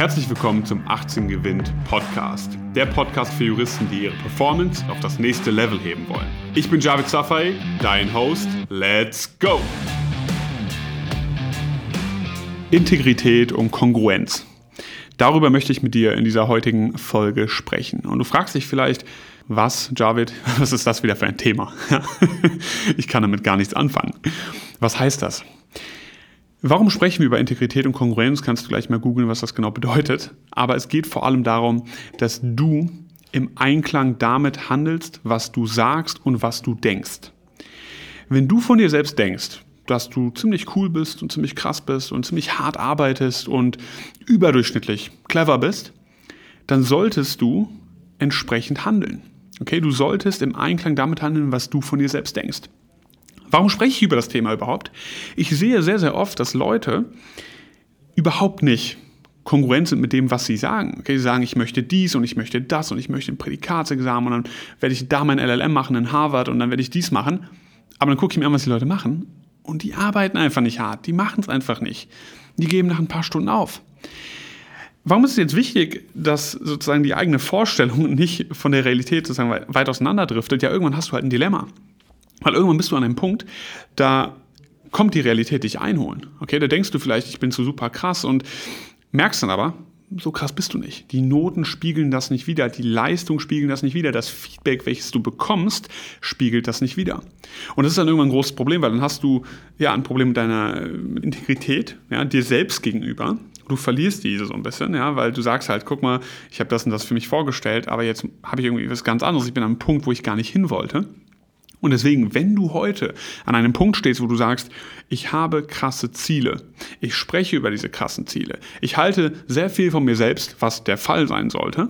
Herzlich willkommen zum 18 Gewinnt Podcast. Der Podcast für Juristen, die ihre Performance auf das nächste Level heben wollen. Ich bin Javid Safai, dein Host. Let's go! Integrität und Kongruenz. Darüber möchte ich mit dir in dieser heutigen Folge sprechen. Und du fragst dich vielleicht, was, Javid, was ist das wieder für ein Thema? ich kann damit gar nichts anfangen. Was heißt das? Warum sprechen wir über Integrität und Kongruenz? Kannst du gleich mal googeln, was das genau bedeutet. Aber es geht vor allem darum, dass du im Einklang damit handelst, was du sagst und was du denkst. Wenn du von dir selbst denkst, dass du ziemlich cool bist und ziemlich krass bist und ziemlich hart arbeitest und überdurchschnittlich clever bist, dann solltest du entsprechend handeln. Okay, du solltest im Einklang damit handeln, was du von dir selbst denkst. Warum spreche ich über das Thema überhaupt? Ich sehe sehr, sehr oft, dass Leute überhaupt nicht kongruent sind mit dem, was sie sagen. Okay, sie sagen, ich möchte dies und ich möchte das und ich möchte ein Prädikatsexamen und dann werde ich da mein LLM machen in Harvard und dann werde ich dies machen. Aber dann gucke ich mir an, was die Leute machen und die arbeiten einfach nicht hart. Die machen es einfach nicht. Die geben nach ein paar Stunden auf. Warum ist es jetzt wichtig, dass sozusagen die eigene Vorstellung nicht von der Realität sozusagen weit auseinanderdriftet? Ja, irgendwann hast du halt ein Dilemma. Weil irgendwann bist du an einem Punkt, da kommt die Realität dich einholen. Okay, da denkst du vielleicht, ich bin so super krass und merkst dann aber, so krass bist du nicht. Die Noten spiegeln das nicht wieder, die Leistung spiegeln das nicht wieder, das Feedback, welches du bekommst, spiegelt das nicht wieder. Und das ist dann irgendwann ein großes Problem, weil dann hast du ja ein Problem mit deiner Integrität, ja, dir selbst gegenüber. Du verlierst diese so ein bisschen, ja, weil du sagst halt, guck mal, ich habe das und das für mich vorgestellt, aber jetzt habe ich irgendwie was ganz anderes. Ich bin an einem Punkt, wo ich gar nicht hin wollte. Und deswegen, wenn du heute an einem Punkt stehst, wo du sagst, ich habe krasse Ziele, ich spreche über diese krassen Ziele, ich halte sehr viel von mir selbst, was der Fall sein sollte,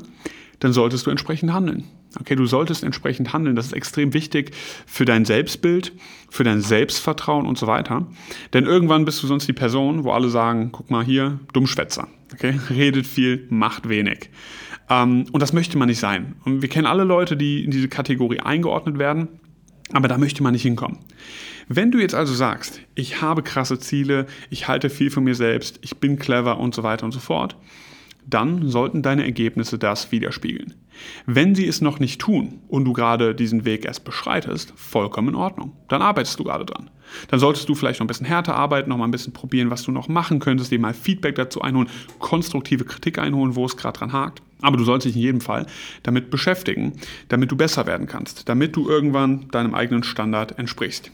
dann solltest du entsprechend handeln. Okay, du solltest entsprechend handeln. Das ist extrem wichtig für dein Selbstbild, für dein Selbstvertrauen und so weiter. Denn irgendwann bist du sonst die Person, wo alle sagen, guck mal hier, Dummschwätzer. Okay, redet viel, macht wenig. Ähm, und das möchte man nicht sein. Und wir kennen alle Leute, die in diese Kategorie eingeordnet werden. Aber da möchte man nicht hinkommen. Wenn du jetzt also sagst, ich habe krasse Ziele, ich halte viel von mir selbst, ich bin clever und so weiter und so fort, dann sollten deine Ergebnisse das widerspiegeln. Wenn sie es noch nicht tun und du gerade diesen Weg erst beschreitest, vollkommen in Ordnung. Dann arbeitest du gerade dran. Dann solltest du vielleicht noch ein bisschen härter arbeiten, noch mal ein bisschen probieren, was du noch machen könntest, dir mal Feedback dazu einholen, konstruktive Kritik einholen, wo es gerade dran hakt. Aber du sollst dich in jedem Fall damit beschäftigen, damit du besser werden kannst, damit du irgendwann deinem eigenen Standard entsprichst.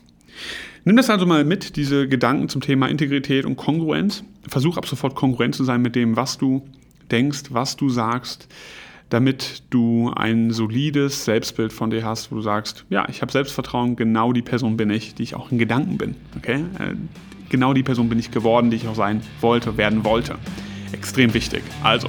Nimm das also mal mit, diese Gedanken zum Thema Integrität und Kongruenz. Versuch ab sofort kongruent zu sein mit dem, was du denkst, was du sagst, damit du ein solides Selbstbild von dir hast, wo du sagst, ja, ich habe Selbstvertrauen, genau die Person bin ich, die ich auch in Gedanken bin. Okay? Äh, genau die Person bin ich geworden, die ich auch sein wollte, werden wollte. Extrem wichtig. Also,